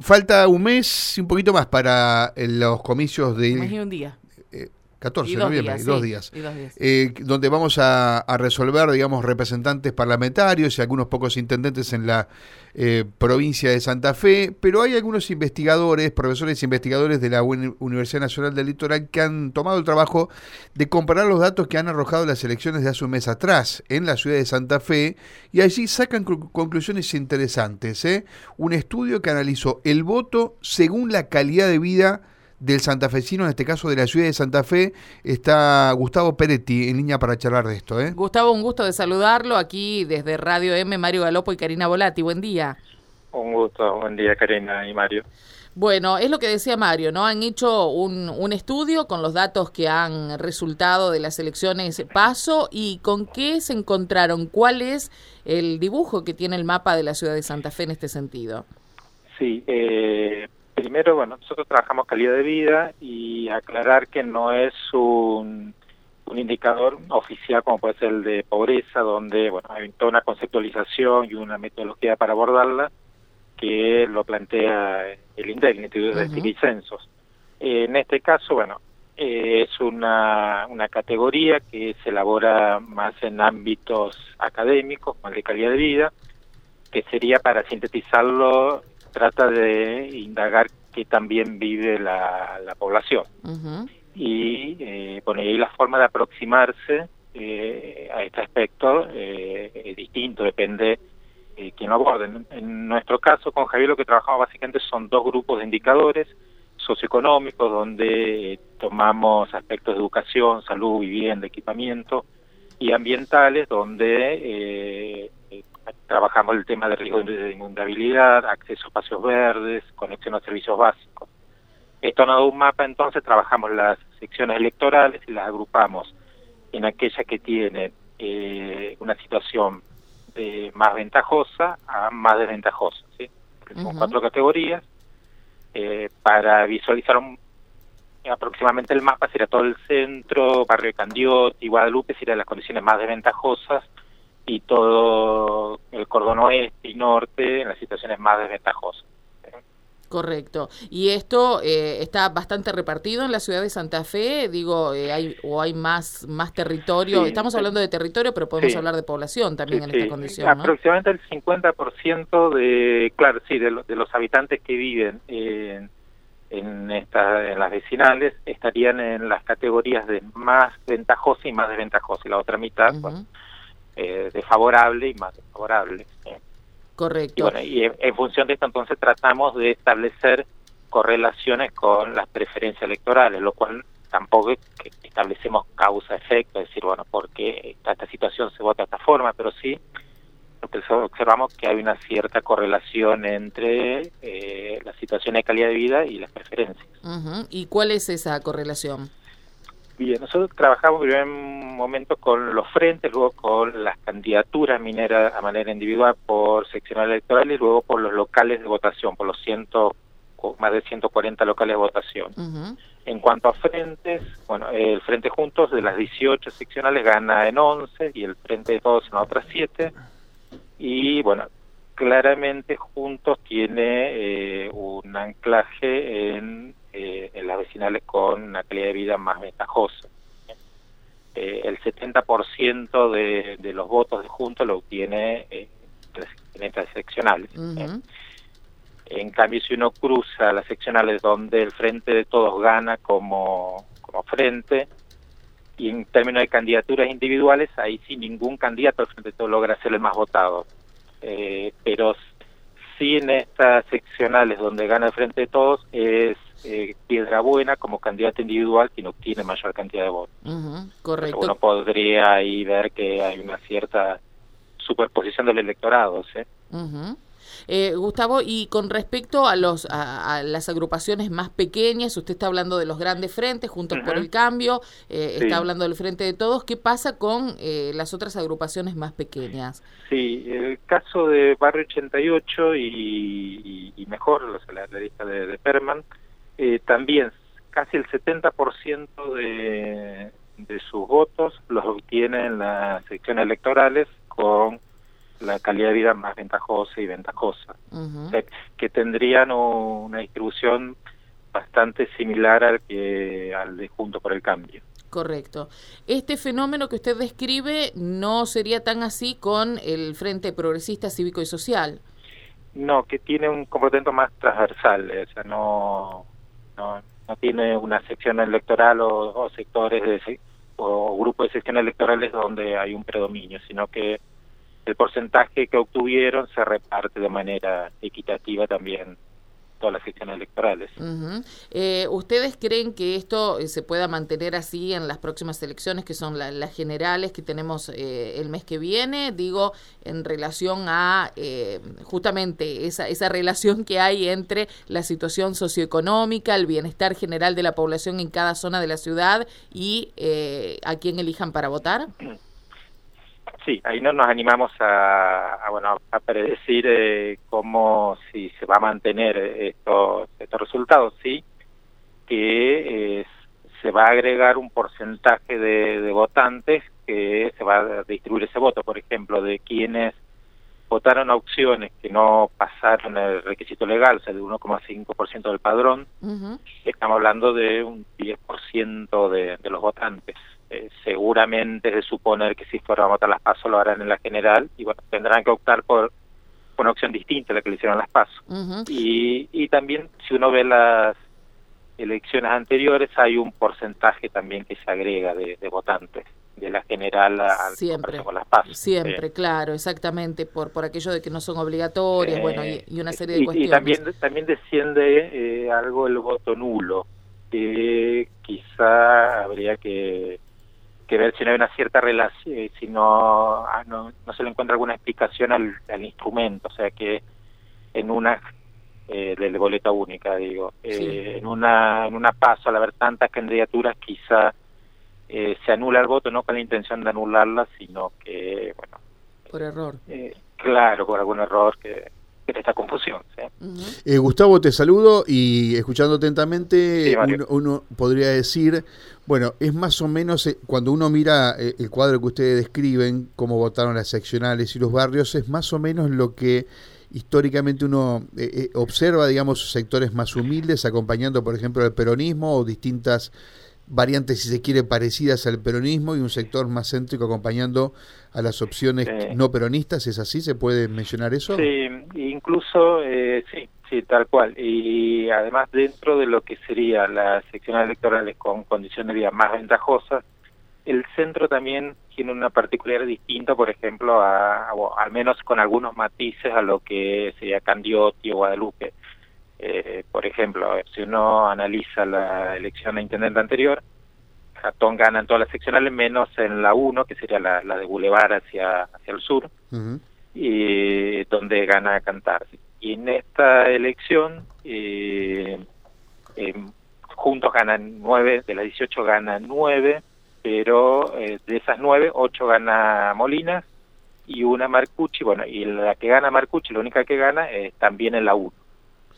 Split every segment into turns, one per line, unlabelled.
falta un mes y un poquito más para los comicios de...
Un un día.
14 de noviembre, dos días, eh, donde vamos a, resolver, digamos, representantes parlamentarios y algunos pocos intendentes en la eh, provincia de Santa Fe, pero hay algunos investigadores, profesores e investigadores de la Universidad Nacional del Litoral que han tomado el trabajo de comparar los datos que han arrojado las elecciones de hace un mes atrás en la ciudad de Santa Fe y allí sacan conclusiones interesantes. ¿eh? Un estudio que analizó el voto según la calidad de vida del santafesino, en este caso de la ciudad de Santa Fe, está Gustavo Peretti en línea para charlar de esto. ¿eh?
Gustavo, un gusto de saludarlo aquí desde Radio M, Mario Galopo y Karina Volati. Buen día.
Un gusto, buen día Karina y Mario.
Bueno, es lo que decía Mario, ¿no? Han hecho un, un, estudio con los datos que han resultado de las elecciones paso y con qué se encontraron, cuál es el dibujo que tiene el mapa de la ciudad de Santa Fe en este sentido.
Sí, eh, primero, bueno, nosotros trabajamos calidad de vida y aclarar que no es un, un indicador oficial como puede ser el de pobreza, donde bueno hay toda una conceptualización y una metodología para abordarla que lo plantea el INDEC, el Instituto de y Censos. en este caso, bueno, eh, es una, una categoría que se elabora más en ámbitos académicos, más de calidad de vida, que sería para sintetizarlo trata de indagar que también vive la, población. Y eh, bueno, y la forma de aproximarse eh, a este aspecto eh, es distinto, depende eh, quién lo aborde. En, nuestro caso, con Javier, lo que trabajamos básicamente son dos grupos de indicadores socioeconómicos, donde tomamos aspectos de educación, salud, vivienda, equipamiento, y ambientales, donde trabajamos el tema de riesgo de inundabilidad, acceso a espacios verdes, conexión a servicios básicos. Esto no da un mapa, entonces trabajamos las secciones electorales y las agrupamos en aquellas que tienen eh, una situación eh, más ventajosa a más desventajosa. ¿sí? Son cuatro categorías. Eh, para visualizar aproximadamente el mapa sería todo el centro, barrio Candioti, Guadalupe, serían las condiciones más desventajosas y todo el cordón oeste y norte en las situaciones más desventajosas.
Correcto. ¿Y esto eh, está bastante repartido en la ciudad de Santa Fe? Digo, eh, hay o hay más más territorio. Estamos hablando de territorio, pero podemos hablar de población también en esta condición.
Aproximadamente el 50% de, claro, sí, de, de, los habitantes que viven en, en, esta, en las vecinales estarían en las categorías de más ventajosa y más desventajosa. Y la otra mitad, eh, desfavorable y más desfavorable.
Correcto.
Y bueno, y en, función de esto entonces tratamos de establecer correlaciones con las preferencias electorales, lo cual tampoco es que establecemos causa-efecto, es decir, bueno, porque esta, esta situación se vota de esta forma, pero sí observamos que hay una cierta correlación entre eh, la situación de calidad de vida y las preferencias.
¿Y cuál es esa correlación?
Bien, nosotros trabajamos en un momento con los frentes, luego con las candidaturas mineras a manera individual por seccional electoral y luego por los locales de votación, por los ciento, más de 140 locales de votación. En cuanto a frentes, bueno, el Frente Juntos de las 18 seccionales gana en 11 y el Frente de Todos en otras 7. Y bueno, claramente Juntos tiene eh, un anclaje en eh, en las vecinales con una calidad de vida más ventajosa. Eh, el 70% de, de los votos de Juntos lo obtiene eh, en estas seccionales. En cambio, si uno cruza las seccionales donde el Frente de Todos gana como, como frente, y en términos de candidaturas individuales, ahí sí ningún candidato al Frente de Todos logra ser el más votado. Eh, pero sí en estas seccionales donde gana el Frente de Todos es eh, Piedra Buena como candidato individual quien obtiene mayor cantidad de votos.
correcto.
Uno podría ahí ver que hay una cierta superposición del electorado. ¿sí?
Eh, Gustavo, y con respecto a, los, a, las agrupaciones más pequeñas, usted está hablando de los grandes frentes, Juntos por el Cambio, eh, está hablando del Frente de Todos, ¿qué pasa con eh, las otras agrupaciones más pequeñas?
Sí, el caso de Barrio 88 y, y, mejor, la, la lista de, de Perman, también casi el 70% de, de sus votos los obtiene en las secciones electorales con la calidad de vida más ventajosa y ventajosa, que tendrían una distribución bastante similar al que al de Junto por el Cambio.
Correcto. Este fenómeno que usted describe no sería tan así con el Frente Progresista Cívico y Social.
No, que tiene un comportamiento más transversal, o sea, no, no, no tiene una sección electoral o, sectores de, o grupos de secciones electorales donde hay un predominio, sino que el porcentaje que obtuvieron se reparte de manera equitativa también todas las secciones electorales.
Eh, ¿Ustedes creen que esto eh, se pueda mantener así en las próximas elecciones, que son las generales que tenemos eh, el mes que viene? Digo, en relación a justamente esa, esa relación que hay entre la situación socioeconómica, el bienestar general de la población en cada zona de la ciudad y a quién elijan para votar.
Sí, ahí no nos animamos a, bueno a predecir eh, cómo si se va a mantener estos estos resultados, sí, que eh, se va a agregar un porcentaje de, votantes que se va a distribuir ese voto, por ejemplo, de quienes votaron a opciones que no pasaron el requisito legal, o sea, de 1,5% del padrón, estamos hablando de un 10% de, de los votantes. Eh, seguramente de suponer que si fueran a votar las pasos lo harán en la general y bueno, tendrán que optar por, una opción distinta a la que le hicieron las pasos. y, y también si uno ve las elecciones anteriores hay un porcentaje también que se agrega de, votantes de la general
al siempre con las pasos. siempre claro exactamente por por aquello de que no son obligatorias bueno y, una serie de cuestiones
y también también desciende eh, algo el voto nulo que quizá habría que que ver si no hay una cierta relación, eh, si ah, no, no, se le encuentra alguna explicación al, al instrumento, o sea que en una eh, de boleta única, digo, eh, en una en una paso al haber tantas candidaturas quizá eh, se anula el voto no con la intención de anularla, sino que bueno
por error.
claro, por algún error que esta confusión.
Gustavo, te saludo y escuchando atentamente, uno, podría decir, bueno, es más o menos, eh, cuando uno mira eh, el cuadro que ustedes describen, cómo votaron las seccionales y los barrios, es más o menos lo que históricamente uno eh, observa, digamos, sectores más humildes, acompañando, por ejemplo, el peronismo o distintas variantes, si se quiere, parecidas al peronismo y un sector más céntrico acompañando a las opciones no peronistas. ¿Es así? ¿Se puede mencionar eso?
Sí, incluso, sí, Sí, tal cual. Y además dentro de lo que sería las secciones electorales con condiciones de vida más ventajosas, el centro también tiene una particularidad distinta, por ejemplo, a, al menos con algunos matices a lo que sería Candioti o Guadalupe. Eh, por ejemplo, si uno analiza la elección de intendente anterior, Jatón gana en todas las seccionales menos en la 1, que sería la, de Boulevard hacia, hacia el sur, y donde gana Cantar. Y en esta elección, eh, eh, juntos ganan nueve, de las 18 ganan nueve, pero eh, de esas nueve, ocho gana Molinas y una Marcucci, bueno, y la que gana Marcucci, la única que gana, es también en la 1.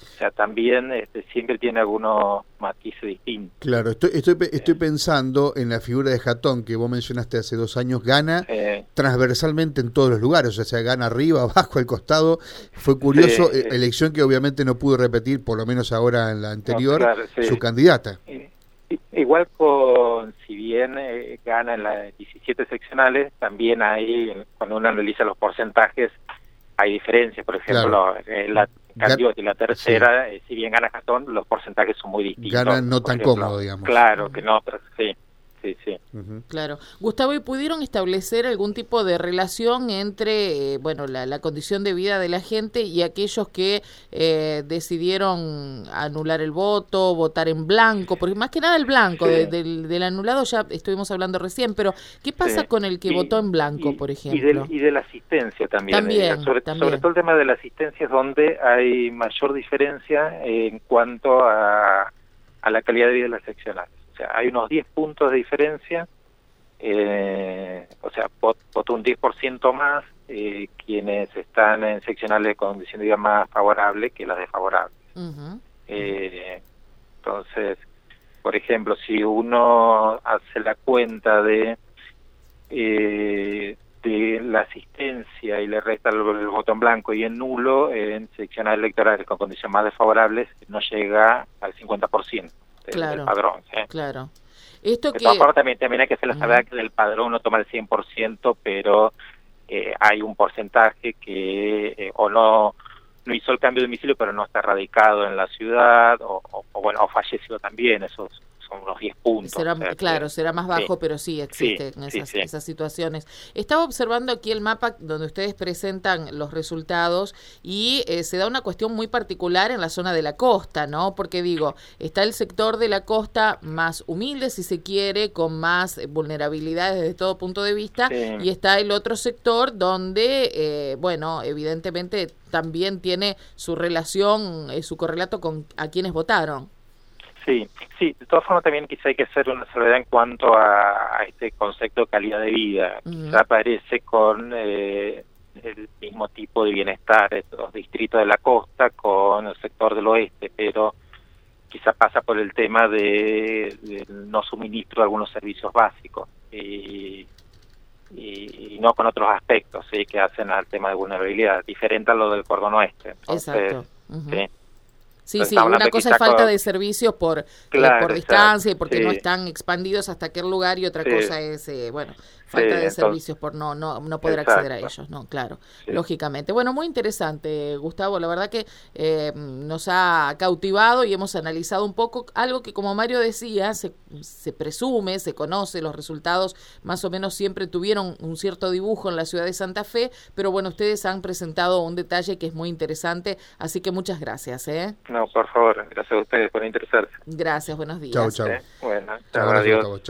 O sea, también este, siempre tiene algunos matices distintos.
Claro, estoy, estoy, estoy pensando en la figura de Jatón que vos mencionaste hace dos años, gana transversalmente en todos los lugares, o sea, gana arriba, abajo, al costado. Fue curioso, eh, elección que obviamente no pudo repetir, por lo menos ahora en la anterior, su candidata.
Igual con, si bien eh, gana en las 17 seccionales, también hay, cuando uno analiza los porcentajes, hay diferencias. Por ejemplo, en la y la tercera, eh, si bien gana Jatón, los porcentajes son muy distintos.
Ganan no tan cómodo, digamos.
Claro, que no, pero sí. Sí, sí.
Claro. Gustavo, ¿y pudieron establecer algún tipo de relación entre, eh, bueno, la, condición de vida de la gente y aquellos que eh, decidieron anular el voto, votar en blanco? Porque más que nada el blanco, del, anulado ya estuvimos hablando recién, pero ¿qué pasa con el que votó en blanco, por ejemplo?
Y, de, la asistencia también.
También,
eh, sobre,
también.
sobre todo el tema de la asistencia es donde hay mayor diferencia en cuanto a, a la calidad de vida de las seccionales hay unos 10 puntos de diferencia, eh, o sea, votó un 10% más eh, quienes están en seccionales de condición de vida más favorable que las desfavorables. eh, entonces, por ejemplo, si uno hace la cuenta de eh, de la asistencia y le resta el, botón blanco y en nulo en secciones electorales con condiciones más desfavorables no llega al 50% del, padrón.
Claro.
Esto de que... también, también hay que hacer la salvedad que del padrón no toma el 100%, pero eh, hay un porcentaje que eh, o no no hizo el cambio de domicilio pero no está radicado en la ciudad o, o bueno o falleció también esos son unos 10 puntos.
claro, será más bajo, pero sí existen esas, situaciones. Estaba observando aquí el mapa donde ustedes presentan los resultados y eh, se da una cuestión muy particular en la zona de la costa, ¿no? Porque digo, está el sector de la costa más humilde, si se quiere, con más vulnerabilidades desde todo punto de vista, y está el otro sector donde, eh, bueno, evidentemente también tiene su relación, eh, su correlato con a quienes votaron.
Sí, sí, de todas formas también quizá hay que hacer una salvedad en cuanto a, este concepto de calidad de vida. Quizá aparece con eh, el mismo tipo de bienestar los distritos de la costa con el sector del oeste, pero quizá pasa por el tema de, no suministro de algunos servicios básicos y, no con otros aspectos ¿sí? que hacen al tema de vulnerabilidad, diferente a lo del cordón oeste.
Exacto. Sí, sí, una cosa es falta de servicios por, eh, por distancia y porque no están expandidos hasta aquel lugar y otra cosa es, eh, bueno, falta de servicios por no no, no poder acceder a ellos, ¿no? Claro, lógicamente. Bueno, muy interesante, Gustavo. La verdad que eh, nos ha cautivado y hemos analizado un poco algo que, como Mario decía, se, se presume, se conoce, los resultados más o menos siempre tuvieron un cierto dibujo en la ciudad de Santa Fe, pero bueno, ustedes han presentado un detalle que es muy interesante, así que muchas gracias. ¿eh?
No, por favor, gracias a ustedes por interesarse.
Gracias, buenos días.
Chao, chao.
Bueno, chao, adiós.